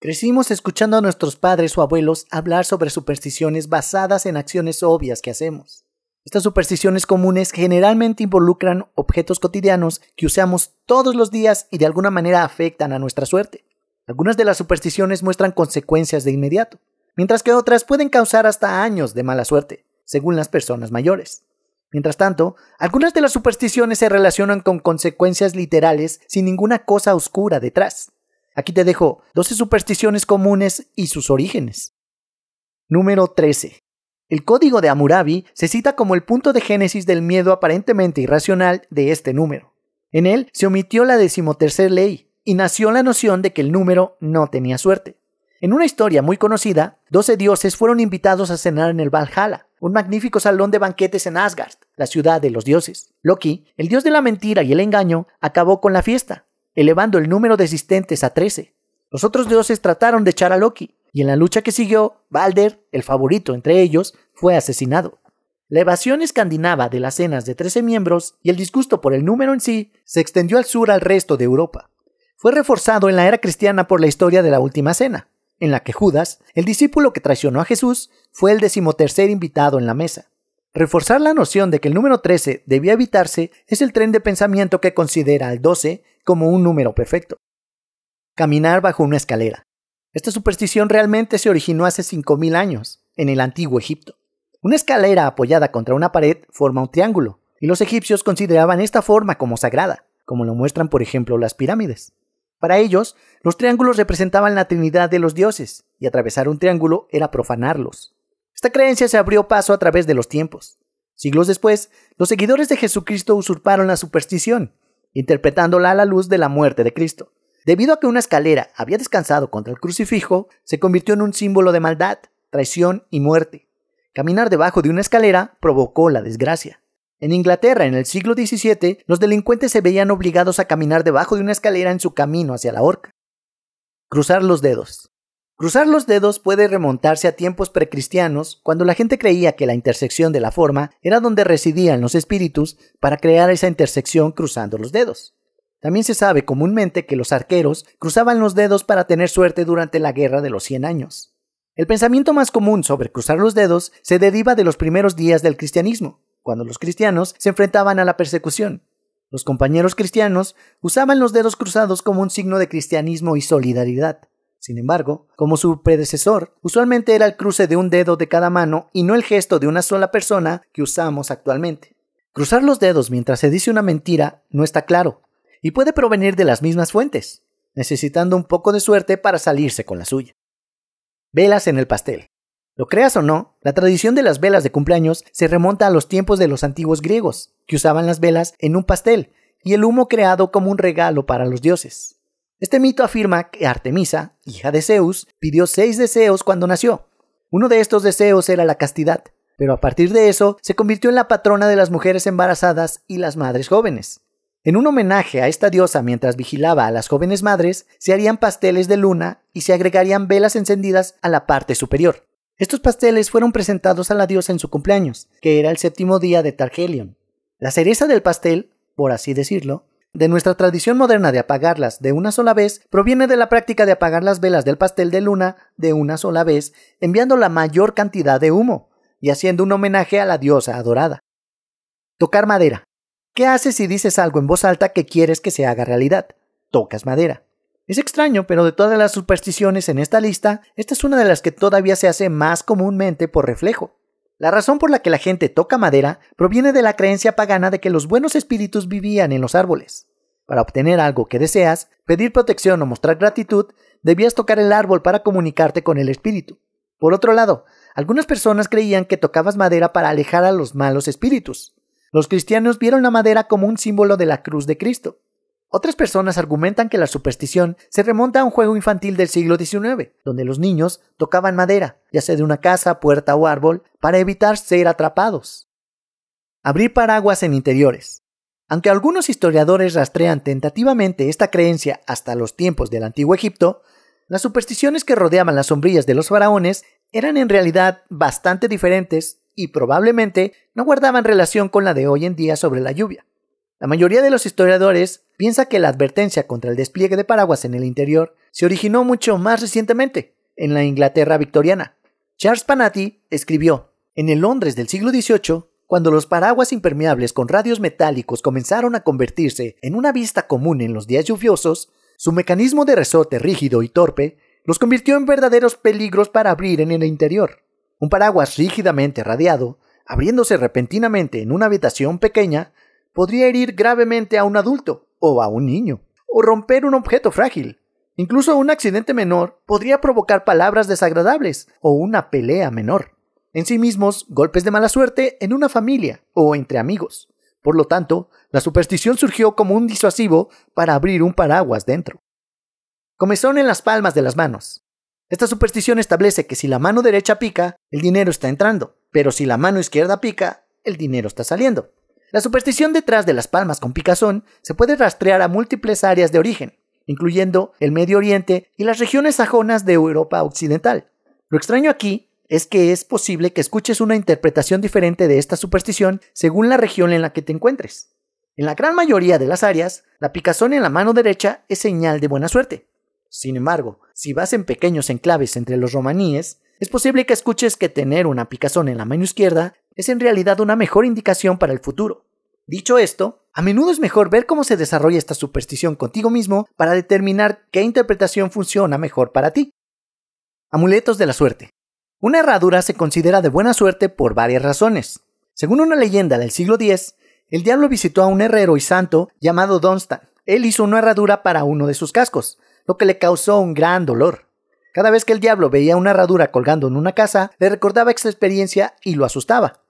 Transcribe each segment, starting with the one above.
Crecimos escuchando a nuestros padres o abuelos hablar sobre supersticiones basadas en acciones obvias que hacemos. Estas supersticiones comunes generalmente involucran objetos cotidianos que usamos todos los días y de alguna manera afectan a nuestra suerte. Algunas de las supersticiones muestran consecuencias de inmediato, mientras que otras pueden causar hasta años de mala suerte, según las personas mayores. Mientras tanto, algunas de las supersticiones se relacionan con consecuencias literales sin ninguna cosa oscura detrás. Aquí te dejo 12 supersticiones comunes y sus orígenes. Número 13. El código de Hammurabi se cita como el punto de génesis del miedo aparentemente irracional de este número. En él se omitió la decimotercer ley y nació la noción de que el número no tenía suerte. En una historia muy conocida, 12 dioses fueron invitados a cenar en el Valhalla, un magnífico salón de banquetes en Asgard, la ciudad de los dioses. Loki, el dios de la mentira y el engaño, acabó con la fiesta, elevando el número de asistentes a 13. Los otros dioses trataron de echar a Loki, y en la lucha que siguió, Balder, el favorito entre ellos, fue asesinado. La evasión escandinava de las cenas de 13 miembros y el disgusto por el número en sí se extendió al sur al resto de Europa. Fue reforzado en la era cristiana por la historia de la Última Cena, en la que Judas, el discípulo que traicionó a Jesús, fue el decimotercer invitado en la mesa. Reforzar la noción de que el número 13 debía evitarse es el tren de pensamiento que considera al 12 como un número perfecto. Caminar bajo una escalera. Esta superstición realmente se originó hace 5.000 años, en el antiguo Egipto. Una escalera apoyada contra una pared forma un triángulo, y los egipcios consideraban esta forma como sagrada, como lo muestran por ejemplo las pirámides. Para ellos, los triángulos representaban la Trinidad de los dioses, y atravesar un triángulo era profanarlos. Esta creencia se abrió paso a través de los tiempos. Siglos después, los seguidores de Jesucristo usurparon la superstición interpretándola a la luz de la muerte de Cristo. Debido a que una escalera había descansado contra el crucifijo, se convirtió en un símbolo de maldad, traición y muerte. Caminar debajo de una escalera provocó la desgracia. En Inglaterra, en el siglo XVII, los delincuentes se veían obligados a caminar debajo de una escalera en su camino hacia la horca. Cruzar los dedos. Cruzar los dedos puede remontarse a tiempos precristianos, cuando la gente creía que la intersección de la forma era donde residían los espíritus para crear esa intersección cruzando los dedos. También se sabe comúnmente que los arqueros cruzaban los dedos para tener suerte durante la Guerra de los Cien Años. El pensamiento más común sobre cruzar los dedos se deriva de los primeros días del cristianismo, cuando los cristianos se enfrentaban a la persecución. Los compañeros cristianos usaban los dedos cruzados como un signo de cristianismo y solidaridad. Sin embargo, como su predecesor, usualmente era el cruce de un dedo de cada mano y no el gesto de una sola persona que usamos actualmente. Cruzar los dedos mientras se dice una mentira no está claro, y puede provenir de las mismas fuentes, necesitando un poco de suerte para salirse con la suya. Velas en el pastel. Lo creas o no, la tradición de las velas de cumpleaños se remonta a los tiempos de los antiguos griegos, que usaban las velas en un pastel y el humo creado como un regalo para los dioses. Este mito afirma que Artemisa, hija de Zeus, pidió seis deseos cuando nació. Uno de estos deseos era la castidad, pero a partir de eso se convirtió en la patrona de las mujeres embarazadas y las madres jóvenes. En un homenaje a esta diosa mientras vigilaba a las jóvenes madres, se harían pasteles de luna y se agregarían velas encendidas a la parte superior. Estos pasteles fueron presentados a la diosa en su cumpleaños, que era el séptimo día de Targelion. La cereza del pastel, por así decirlo, de nuestra tradición moderna de apagarlas de una sola vez proviene de la práctica de apagar las velas del pastel de luna de una sola vez, enviando la mayor cantidad de humo y haciendo un homenaje a la diosa adorada. Tocar madera. ¿Qué haces si dices algo en voz alta que quieres que se haga realidad? Tocas madera. Es extraño, pero de todas las supersticiones en esta lista, esta es una de las que todavía se hace más comúnmente por reflejo. La razón por la que la gente toca madera proviene de la creencia pagana de que los buenos espíritus vivían en los árboles. Para obtener algo que deseas, pedir protección o mostrar gratitud, debías tocar el árbol para comunicarte con el espíritu. Por otro lado, algunas personas creían que tocabas madera para alejar a los malos espíritus. Los cristianos vieron la madera como un símbolo de la cruz de Cristo. Otras personas argumentan que la superstición se remonta a un juego infantil del siglo XIX, donde los niños tocaban madera, ya sea de una casa, puerta o árbol, para evitar ser atrapados. Abrir paraguas en interiores. Aunque algunos historiadores rastrean tentativamente esta creencia hasta los tiempos del antiguo Egipto, las supersticiones que rodeaban las sombrillas de los faraones eran en realidad bastante diferentes y probablemente no guardaban relación con la de hoy en día sobre la lluvia. La mayoría de los historiadores piensa que la advertencia contra el despliegue de paraguas en el interior se originó mucho más recientemente, en la Inglaterra victoriana. Charles Panati escribió, en el Londres del siglo XVIII, cuando los paraguas impermeables con radios metálicos comenzaron a convertirse en una vista común en los días lluviosos, su mecanismo de resorte rígido y torpe los convirtió en verdaderos peligros para abrir en el interior. Un paraguas rígidamente radiado, abriéndose repentinamente en una habitación pequeña, podría herir gravemente a un adulto o a un niño, o romper un objeto frágil. Incluso un accidente menor podría provocar palabras desagradables o una pelea menor en sí mismos golpes de mala suerte en una familia o entre amigos. Por lo tanto, la superstición surgió como un disuasivo para abrir un paraguas dentro. Comezón en las palmas de las manos. Esta superstición establece que si la mano derecha pica, el dinero está entrando, pero si la mano izquierda pica, el dinero está saliendo. La superstición detrás de las palmas con picazón se puede rastrear a múltiples áreas de origen, incluyendo el Medio Oriente y las regiones sajonas de Europa Occidental. Lo extraño aquí es que es posible que escuches una interpretación diferente de esta superstición según la región en la que te encuentres. En la gran mayoría de las áreas, la picazón en la mano derecha es señal de buena suerte. Sin embargo, si vas en pequeños enclaves entre los romaníes, es posible que escuches que tener una picazón en la mano izquierda es en realidad una mejor indicación para el futuro. Dicho esto, a menudo es mejor ver cómo se desarrolla esta superstición contigo mismo para determinar qué interpretación funciona mejor para ti. Amuletos de la suerte. Una herradura se considera de buena suerte por varias razones. Según una leyenda del siglo X, el diablo visitó a un herrero y santo llamado Dunstan. Él hizo una herradura para uno de sus cascos, lo que le causó un gran dolor. Cada vez que el diablo veía una herradura colgando en una casa, le recordaba esta experiencia y lo asustaba.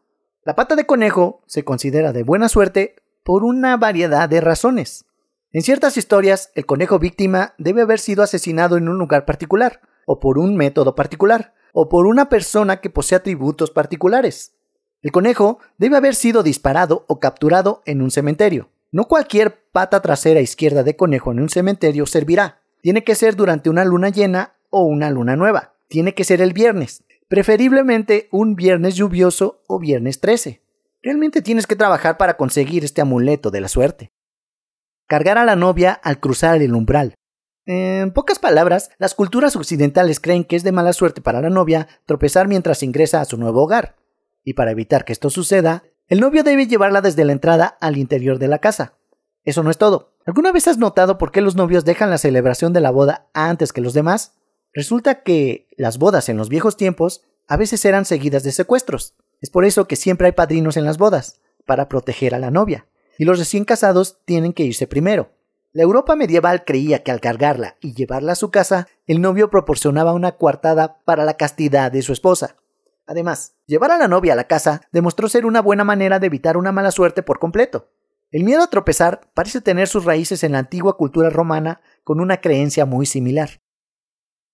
La pata de conejo se considera de buena suerte por una variedad de razones. En ciertas historias, el conejo víctima debe haber sido asesinado en un lugar particular, o por un método particular, o por una persona que posee atributos particulares. El conejo debe haber sido disparado o capturado en un cementerio. No cualquier pata trasera izquierda de conejo en un cementerio servirá. Tiene que ser durante una luna llena o una luna nueva. Tiene que ser el viernes, preferiblemente un viernes lluvioso o viernes 13. Realmente tienes que trabajar para conseguir este amuleto de la suerte. Cargar a la novia al cruzar el umbral. En pocas palabras, las culturas occidentales creen que es de mala suerte para la novia tropezar mientras ingresa a su nuevo hogar. Y para evitar que esto suceda, el novio debe llevarla desde la entrada al interior de la casa. Eso no es todo. ¿Alguna vez has notado por qué los novios dejan la celebración de la boda antes que los demás? Resulta que las bodas en los viejos tiempos a veces eran seguidas de secuestros. Es por eso que siempre hay padrinos en las bodas, para proteger a la novia. Y los recién casados tienen que irse primero. La Europa medieval creía que al cargarla y llevarla a su casa, el novio proporcionaba una coartada para la castidad de su esposa. Además, llevar a la novia a la casa demostró ser una buena manera de evitar una mala suerte por completo. El miedo a tropezar parece tener sus raíces en la antigua cultura romana con una creencia muy similar.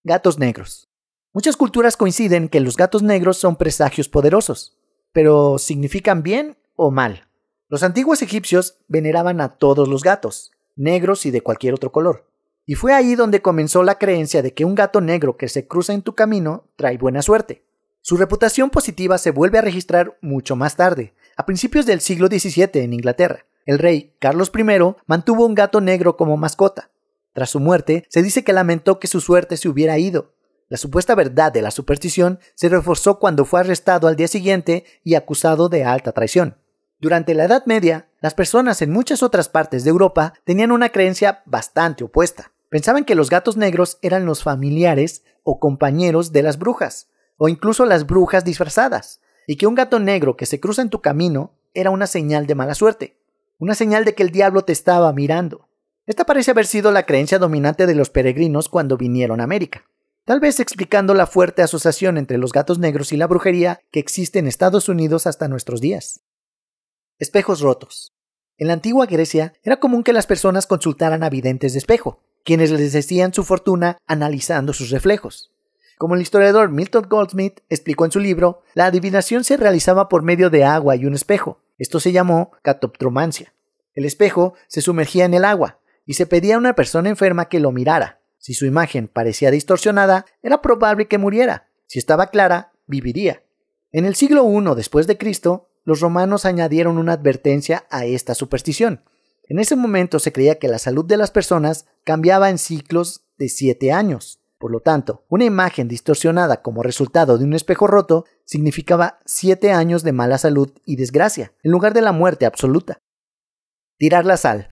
Gatos negros. Muchas culturas coinciden que los gatos negros son presagios poderosos, pero ¿significan bien o mal? Los antiguos egipcios veneraban a todos los gatos, negros y de cualquier otro color. Y fue ahí donde comenzó la creencia de que un gato negro que se cruza en tu camino trae buena suerte. Su reputación positiva se vuelve a registrar mucho más tarde, a principios del siglo XVII en Inglaterra. El rey Carlos I mantuvo un gato negro como mascota. Tras su muerte, se dice que lamentó que su suerte se hubiera ido. La supuesta verdad de la superstición se reforzó cuando fue arrestado al día siguiente y acusado de alta traición. Durante la Edad Media, las personas en muchas otras partes de Europa tenían una creencia bastante opuesta. Pensaban que los gatos negros eran los familiares o compañeros de las brujas, o incluso las brujas disfrazadas, y que un gato negro que se cruza en tu camino era una señal de mala suerte, una señal de que el diablo te estaba mirando. Esta parece haber sido la creencia dominante de los peregrinos cuando vinieron a América, tal vez explicando la fuerte asociación entre los gatos negros y la brujería que existe en Estados Unidos hasta nuestros días. Espejos rotos. En la antigua Grecia era común que las personas consultaran a videntes de espejo, quienes les decían su fortuna analizando sus reflejos. Como el historiador Milton Goldsmith explicó en su libro, la adivinación se realizaba por medio de agua y un espejo. Esto se llamó catoptromancia. El espejo se sumergía en el agua y se pedía a una persona enferma que lo mirara. Si su imagen parecía distorsionada, era probable que muriera. Si estaba clara, viviría. En el siglo I después de Cristo, los romanos añadieron una advertencia a esta superstición. En ese momento se creía que la salud de las personas cambiaba en ciclos de 7 años. Por lo tanto, una imagen distorsionada como resultado de un espejo roto significaba 7 años de mala salud y desgracia, en lugar de la muerte absoluta. Tirar la sal.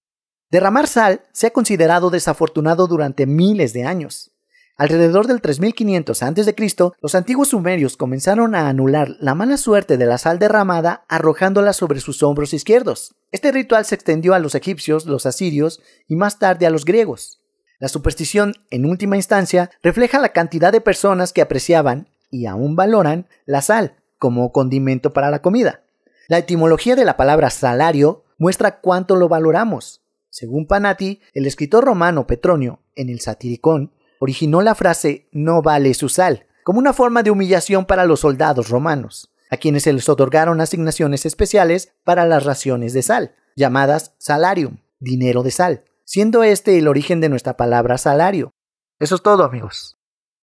Derramar sal se ha considerado desafortunado durante miles de años. Alrededor del 3500 a.C., los antiguos sumerios comenzaron a anular la mala suerte de la sal derramada arrojándola sobre sus hombros izquierdos. Este ritual se extendió a los egipcios, los asirios y más tarde a los griegos. La superstición, en última instancia, refleja la cantidad de personas que apreciaban y aún valoran la sal como condimento para la comida. La etimología de la palabra salario muestra cuánto lo valoramos. Según Panati, el escritor romano Petronio, en el Satiricón, originó la frase no vale su sal, como una forma de humillación para los soldados romanos, a quienes se les otorgaron asignaciones especiales para las raciones de sal, llamadas salarium, dinero de sal, siendo este el origen de nuestra palabra salario. Eso es todo amigos.